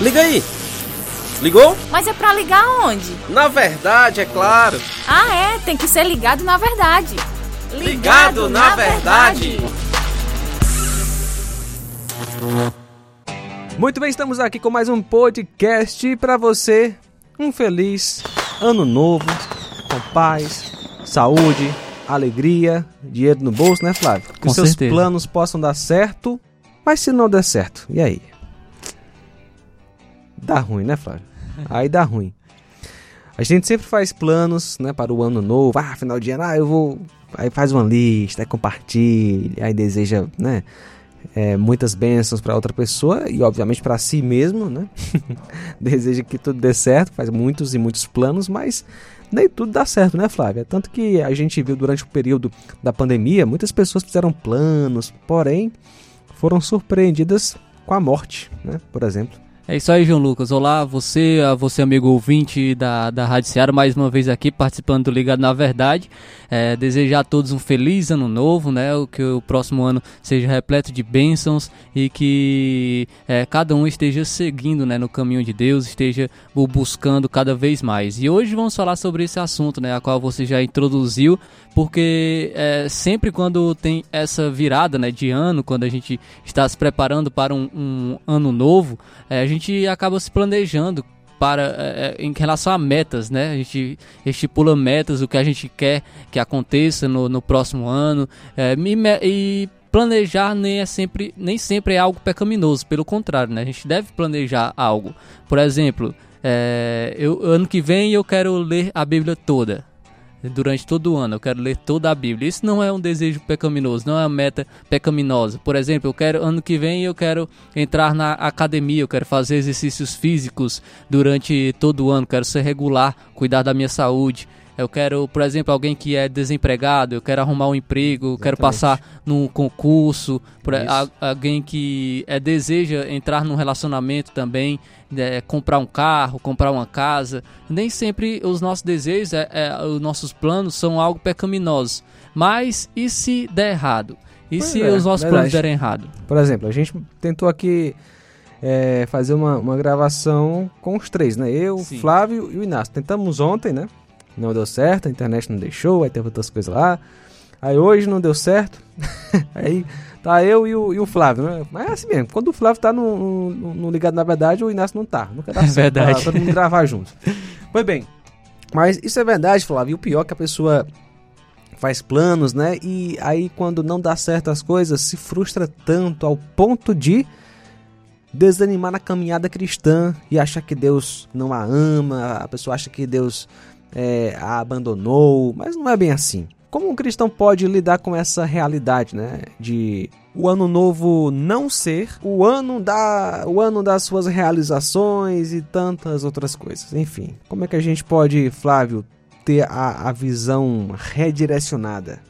Liga aí! Ligou? Mas é pra ligar onde? Na verdade, é claro. Ah, é, tem que ser ligado na verdade. Ligado, ligado na, na, verdade. verdade. Muito bem, estamos aqui com mais um podcast para você. Um feliz ano novo, com paz, saúde, alegria, dinheiro no bolso, né, Flávio? Que com seus certeza. planos possam dar certo, mas se não der certo, e aí? Dá ruim, né, Flávio? Aí dá ruim. A gente sempre faz planos, né, para o ano novo. Ah, final de ano, ah, eu vou. Aí faz uma lista, aí compartilha, aí deseja, né, é, muitas bênçãos para outra pessoa e, obviamente, para si mesmo, né? deseja que tudo dê certo, faz muitos e muitos planos, mas nem tudo dá certo, né, Flávia? Tanto que a gente viu durante o período da pandemia, muitas pessoas fizeram planos, porém foram surpreendidas com a morte, né, por exemplo. É isso aí, João Lucas. Olá, você, você amigo ouvinte da, da Rádio Ceará, mais uma vez aqui participando do Ligado na Verdade. É, desejar a todos um feliz ano novo, né? Que o próximo ano seja repleto de bênçãos e que é, cada um esteja seguindo né, no caminho de Deus, esteja o buscando cada vez mais. E hoje vamos falar sobre esse assunto, né? A qual você já introduziu, porque é, sempre quando tem essa virada né, de ano, quando a gente está se preparando para um, um ano novo, é, a gente acaba se planejando para é, em relação a metas, né? A gente estipula metas, o que a gente quer que aconteça no, no próximo ano é, e, planejar nem é sempre nem sempre é algo pecaminoso, pelo contrário, né? A gente deve planejar algo. Por exemplo, é, eu, ano que vem eu quero ler a Bíblia toda durante todo o ano. Eu quero ler toda a Bíblia. Isso não é um desejo pecaminoso, não é uma meta pecaminosa. Por exemplo, eu quero ano que vem eu quero entrar na academia, eu quero fazer exercícios físicos durante todo o ano, quero ser regular, cuidar da minha saúde. Eu quero, por exemplo, alguém que é desempregado, eu quero arrumar um emprego, eu quero passar num concurso, por, a, alguém que é, deseja entrar num relacionamento também, é, comprar um carro, comprar uma casa. Nem sempre os nossos desejos, é, é, os nossos planos são algo pecaminosos. Mas e se der errado? E pois se é, os nossos planos derem errado? Por exemplo, a gente tentou aqui é, fazer uma, uma gravação com os três, né? Eu, Sim. Flávio e o Inácio. Tentamos ontem, né? Não deu certo, a internet não deixou, aí teve outras coisas lá. Aí hoje não deu certo, aí tá eu e o, e o Flávio, né? Mas é assim mesmo, quando o Flávio tá no, no, no ligado na verdade, o Inácio não tá. Nunca dá é certo verdade. pra todo mundo gravar junto. Pois bem, mas isso é verdade, Flávio, e o pior é que a pessoa faz planos, né? E aí quando não dá certo as coisas, se frustra tanto ao ponto de desanimar na caminhada cristã e achar que Deus não a ama, a pessoa acha que Deus é, a abandonou, mas não é bem assim. Como um cristão pode lidar com essa realidade, né? De o ano novo não ser o ano da o ano das suas realizações e tantas outras coisas. Enfim, como é que a gente pode, Flávio, ter a, a visão redirecionada?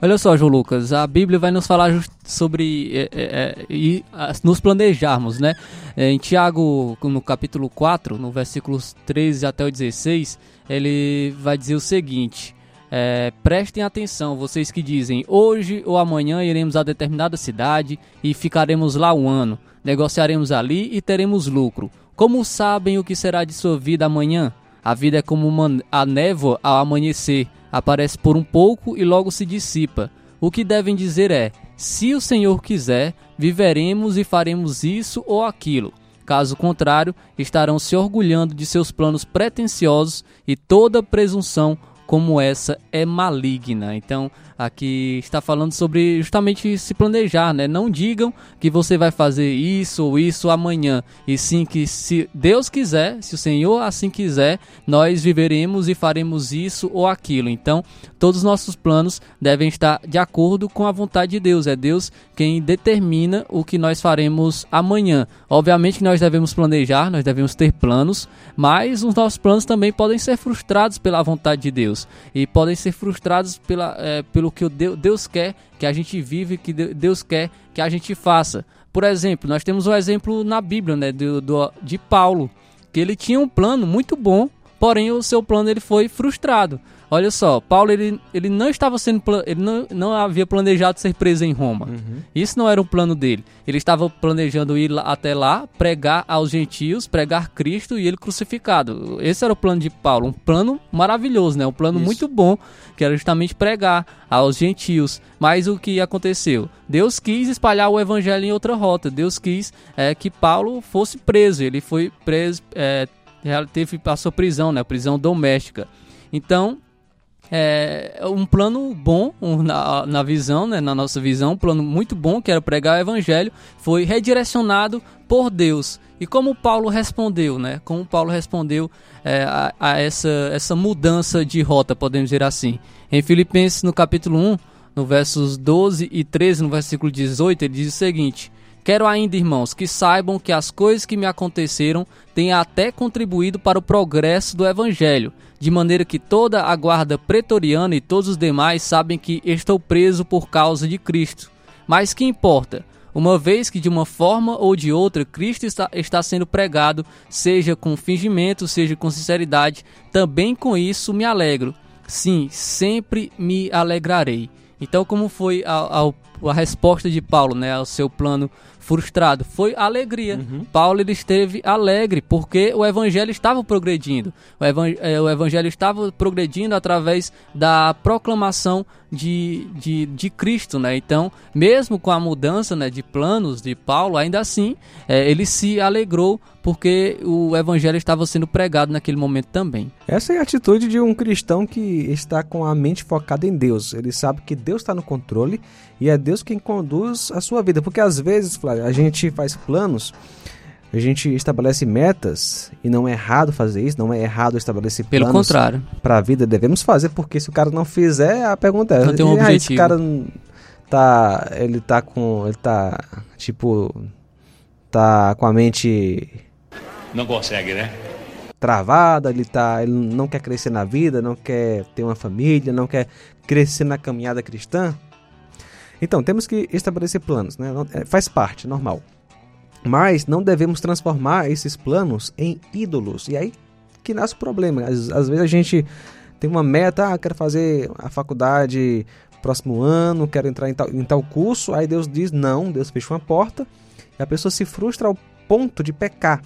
Olha só, João Lucas, a Bíblia vai nos falar sobre é, é, é, nos planejarmos, né? Em Tiago, no capítulo 4, no versículos 13 até o 16, ele vai dizer o seguinte: é, prestem atenção, vocês que dizem hoje ou amanhã iremos a determinada cidade e ficaremos lá um ano, negociaremos ali e teremos lucro. Como sabem o que será de sua vida amanhã? A vida é como uma, a névoa ao amanhecer, aparece por um pouco e logo se dissipa. O que devem dizer é: se o Senhor quiser, viveremos e faremos isso ou aquilo. Caso contrário, estarão se orgulhando de seus planos pretensiosos e toda presunção como essa é maligna. Então, aqui está falando sobre justamente se planejar, né? Não digam que você vai fazer isso ou isso amanhã, e sim que se Deus quiser, se o Senhor assim quiser, nós viveremos e faremos isso ou aquilo. Então, todos os nossos planos devem estar de acordo com a vontade de Deus. É Deus quem determina o que nós faremos amanhã. Obviamente que nós devemos planejar, nós devemos ter planos, mas os nossos planos também podem ser frustrados pela vontade de Deus e podem ser frustrados pela, é, pelo que Deus quer que a gente vive, que Deus quer que a gente faça. Por exemplo, nós temos um exemplo na Bíblia, né, do, do, de Paulo, que ele tinha um plano muito bom, porém o seu plano ele foi frustrado. Olha só, Paulo ele, ele não estava sendo ele não, não havia planejado ser preso em Roma. Uhum. Isso não era um plano dele. Ele estava planejando ir até lá, pregar aos gentios, pregar Cristo e ele crucificado. Esse era o plano de Paulo, um plano maravilhoso, né? Um plano Isso. muito bom, que era justamente pregar aos gentios. Mas o que aconteceu? Deus quis espalhar o evangelho em outra rota. Deus quis é, que Paulo fosse preso. Ele foi preso, é, teve a sua prisão, né? Prisão doméstica. Então, é um plano bom um, na, na visão, né, na nossa visão, um plano muito bom que era pregar o evangelho, foi redirecionado por Deus. E como Paulo respondeu, né? Como Paulo respondeu é, a, a, essa, essa mudança de rota, podemos dizer assim. Em Filipenses, no capítulo 1, no versos 12 e 13, no versículo 18, ele diz o seguinte: Quero ainda, irmãos, que saibam que as coisas que me aconteceram têm até contribuído para o progresso do Evangelho, de maneira que toda a guarda pretoriana e todos os demais sabem que estou preso por causa de Cristo. Mas que importa? Uma vez que de uma forma ou de outra Cristo está, está sendo pregado, seja com fingimento, seja com sinceridade, também com isso me alegro. Sim, sempre me alegrarei. Então, como foi a, a, a resposta de Paulo né, ao seu plano frustrado, foi alegria. Uhum. Paulo ele esteve alegre porque o evangelho estava progredindo. O, evangelho, é, o evangelho estava progredindo através da proclamação de, de, de Cristo, né? Então, mesmo com a mudança né, de planos de Paulo, ainda assim, é, ele se alegrou porque o evangelho estava sendo pregado naquele momento também. Essa é a atitude de um cristão que está com a mente focada em Deus. Ele sabe que Deus está no controle e é Deus quem conduz a sua vida. Porque às vezes, Flávio, a gente faz planos, a gente estabelece metas e não é errado fazer isso, não é errado estabelecer Pelo planos. Pelo contrário. Para a vida devemos fazer, porque se o cara não fizer, a pergunta é, não tem um objetivo. esse cara tá, ele tá com, ele tá tipo tá com a mente não consegue, né? Travada, ele tá, ele não quer crescer na vida, não quer ter uma família, não quer crescer na caminhada cristã. Então, temos que estabelecer planos, né? É, faz parte, normal. Mas não devemos transformar esses planos em ídolos. E aí que nasce o problema. Às, às vezes a gente tem uma meta, ah, quero fazer a faculdade próximo ano, quero entrar em tal, em tal curso. Aí Deus diz não, Deus fecha uma porta. E a pessoa se frustra ao ponto de pecar.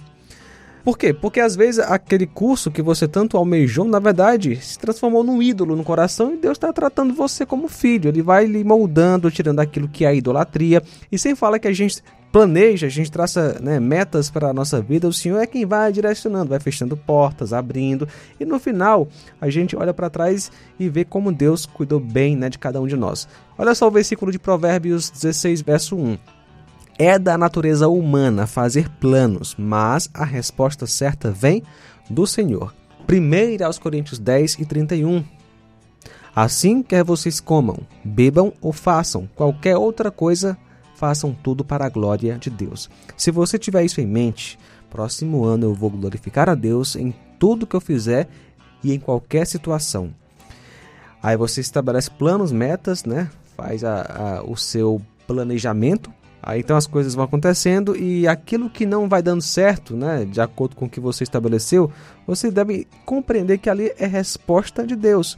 Por quê? Porque às vezes aquele curso que você tanto almejou, na verdade, se transformou num ídolo no coração e Deus está tratando você como filho. Ele vai lhe moldando, tirando aquilo que é a idolatria. E sem falar que a gente planeja, a gente traça né, metas para a nossa vida, o Senhor é quem vai direcionando, vai fechando portas, abrindo, e no final a gente olha para trás e vê como Deus cuidou bem né, de cada um de nós. Olha só o versículo de Provérbios 16, verso 1. É da natureza humana fazer planos, mas a resposta certa vem do Senhor. 1 aos Coríntios 10 e 31. Assim quer vocês comam, bebam ou façam qualquer outra coisa, façam tudo para a glória de Deus. Se você tiver isso em mente, próximo ano eu vou glorificar a Deus em tudo que eu fizer e em qualquer situação. Aí você estabelece planos, metas, né? Faz a, a, o seu planejamento Aí então as coisas vão acontecendo e aquilo que não vai dando certo, né, de acordo com o que você estabeleceu, você deve compreender que ali é resposta de Deus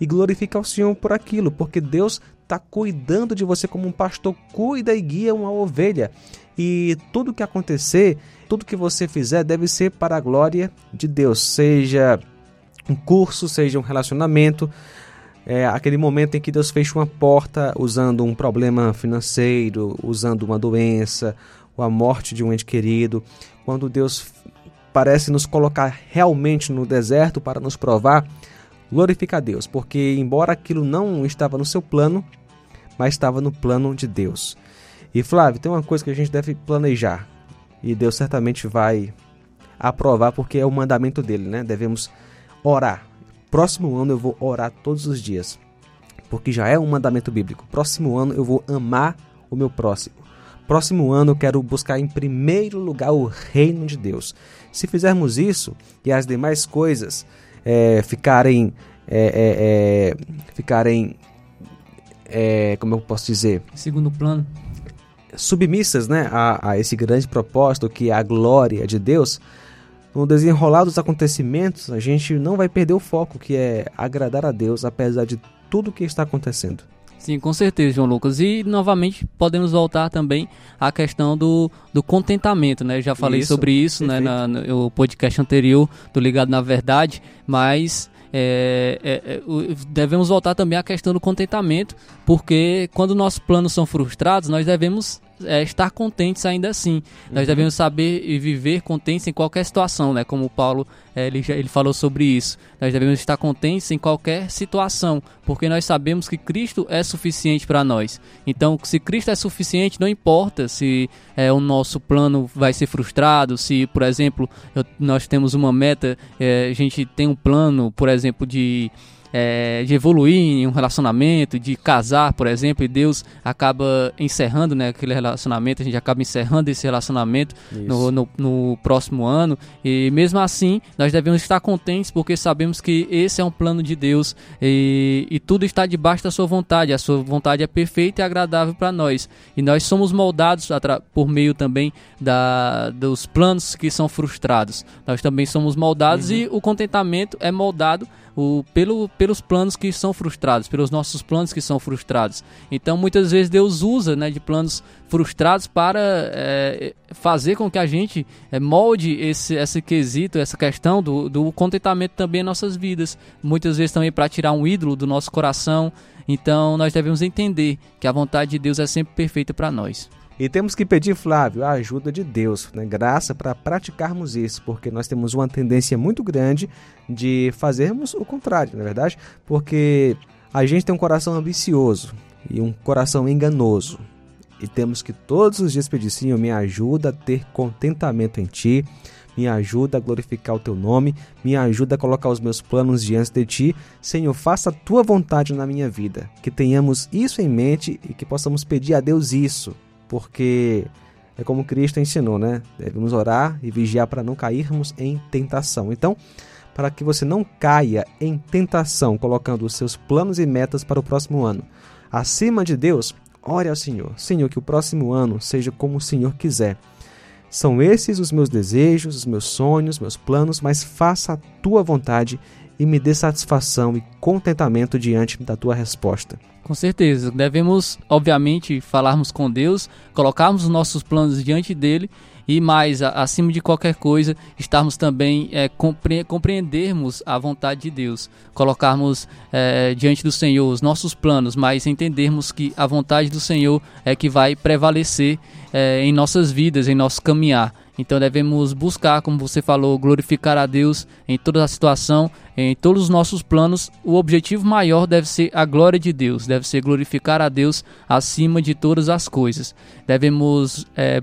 e glorificar o Senhor por aquilo, porque Deus está cuidando de você como um pastor cuida e guia uma ovelha. E tudo que acontecer, tudo que você fizer deve ser para a glória de Deus, seja um curso, seja um relacionamento, é aquele momento em que Deus fecha uma porta usando um problema financeiro, usando uma doença, ou a morte de um ente querido, quando Deus parece nos colocar realmente no deserto para nos provar, glorifica a Deus, porque embora aquilo não estava no seu plano, mas estava no plano de Deus. E Flávio, tem uma coisa que a gente deve planejar, e Deus certamente vai aprovar, porque é o mandamento dele, né? Devemos orar Próximo ano eu vou orar todos os dias, porque já é um mandamento bíblico. Próximo ano eu vou amar o meu próximo. Próximo ano eu quero buscar em primeiro lugar o reino de Deus. Se fizermos isso e as demais coisas é, ficarem, é, é, é ficarem, é, como eu posso dizer, segundo plano, submissas, né, a, a esse grande propósito que é a glória de Deus, no desenrolar dos acontecimentos, a gente não vai perder o foco, que é agradar a Deus, apesar de tudo que está acontecendo. Sim, com certeza, João Lucas. E novamente podemos voltar também à questão do, do contentamento, né? Já falei Isso, sobre isso né, na, no podcast anterior do Ligado na Verdade, mas é, é, é, devemos voltar também à questão do contentamento, porque quando nossos planos são frustrados, nós devemos é, estar contentes ainda assim. Uhum. Nós devemos saber e viver contentes em qualquer situação, né? Como o Paulo é, ele, ele falou sobre isso. Nós devemos estar contentes em qualquer situação, porque nós sabemos que Cristo é suficiente para nós. Então, se Cristo é suficiente, não importa se é, o nosso plano vai ser frustrado, se, por exemplo, eu, nós temos uma meta, é, a gente tem um plano, por exemplo, de é, de evoluir em um relacionamento, de casar, por exemplo, e Deus acaba encerrando né, aquele relacionamento, a gente acaba encerrando esse relacionamento no, no, no, próximo ano. E mesmo assim, nós devemos estar contentes porque sabemos que esse é um plano de Deus e, e tudo está debaixo da sua vontade. A sua vontade é perfeita e agradável para nós. E nós somos moldados por meio também da, dos planos que são frustrados. Nós também somos moldados uhum. e o contentamento é moldado o, pelo, pelos planos que são frustrados, pelos nossos planos que são frustrados. Então, muitas vezes Deus usa né, de planos frustrados para é, fazer com que a gente é, molde esse, esse quesito, essa questão do, do contentamento também em nossas vidas. Muitas vezes também para tirar um ídolo do nosso coração. Então, nós devemos entender que a vontade de Deus é sempre perfeita para nós. E temos que pedir, Flávio, a ajuda de Deus, né? graça para praticarmos isso, porque nós temos uma tendência muito grande de fazermos o contrário, na é verdade? Porque a gente tem um coração ambicioso e um coração enganoso. E temos que todos os dias pedir, Senhor, me ajuda a ter contentamento em Ti, me ajuda a glorificar o Teu nome, me ajuda a colocar os meus planos diante de Ti. Senhor, faça a Tua vontade na minha vida. Que tenhamos isso em mente e que possamos pedir a Deus isso, porque é como Cristo ensinou, né? Devemos orar e vigiar para não cairmos em tentação. Então, para que você não caia em tentação, colocando os seus planos e metas para o próximo ano, acima de Deus, ore ao Senhor. Senhor, que o próximo ano seja como o Senhor quiser. São esses os meus desejos, os meus sonhos, meus planos, mas faça a tua vontade e me dê satisfação e contentamento diante da tua resposta. Com certeza, devemos, obviamente, falarmos com Deus, colocarmos os nossos planos diante dele e mais, acima de qualquer coisa, estarmos também é, compre compreendermos a vontade de Deus, colocarmos é, diante do Senhor os nossos planos, mas entendermos que a vontade do Senhor é que vai prevalecer é, em nossas vidas, em nosso caminhar. Então devemos buscar, como você falou, glorificar a Deus em toda a situação, em todos os nossos planos. O objetivo maior deve ser a glória de Deus, deve ser glorificar a Deus acima de todas as coisas. Devemos é,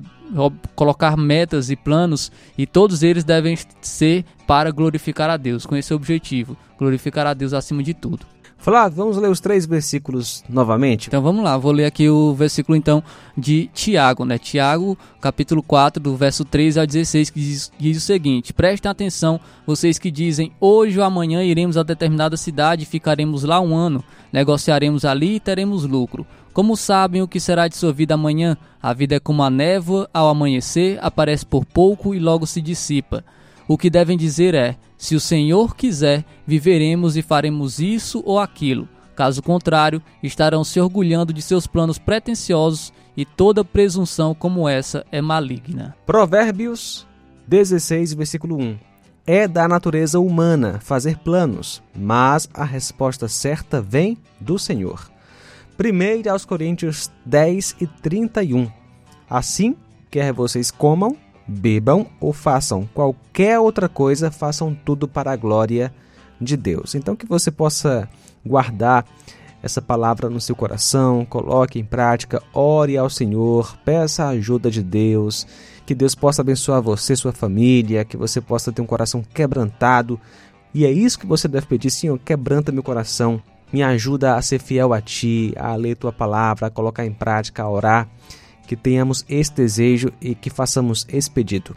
colocar metas e planos e todos eles devem ser para glorificar a Deus, com esse objetivo, glorificar a Deus acima de tudo. Flávio, vamos ler os três versículos novamente? Então vamos lá, vou ler aqui o versículo então de Tiago, né? Tiago, capítulo 4, do verso 3 ao 16, que diz, diz o seguinte: Prestem atenção, vocês que dizem, hoje ou amanhã iremos a determinada cidade e ficaremos lá um ano, negociaremos ali e teremos lucro. Como sabem o que será de sua vida amanhã? A vida é como a névoa, ao amanhecer, aparece por pouco e logo se dissipa. O que devem dizer é: se o Senhor quiser, viveremos e faremos isso ou aquilo. Caso contrário, estarão se orgulhando de seus planos pretensiosos e toda presunção como essa é maligna. Provérbios 16, versículo 1. É da natureza humana fazer planos, mas a resposta certa vem do Senhor. 1 aos Coríntios 10 e 31. Assim, quer vocês comam, bebam ou façam qualquer outra coisa, façam tudo para a glória de Deus. Então que você possa guardar essa palavra no seu coração, coloque em prática, ore ao Senhor, peça a ajuda de Deus, que Deus possa abençoar você, sua família, que você possa ter um coração quebrantado. E é isso que você deve pedir, Senhor, quebranta meu coração, me ajuda a ser fiel a Ti, a ler Tua palavra, a colocar em prática, a orar que tenhamos esse desejo e que façamos esse pedido.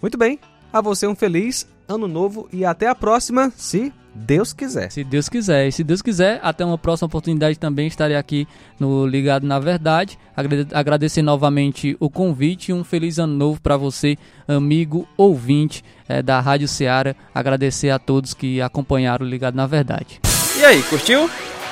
Muito bem, a você um feliz ano novo e até a próxima, se Deus quiser. Se Deus quiser. E se Deus quiser, até uma próxima oportunidade também estarei aqui no Ligado na Verdade. Agradecer novamente o convite e um feliz ano novo para você, amigo ouvinte é, da Rádio Ceará. Agradecer a todos que acompanharam o Ligado na Verdade. E aí, curtiu?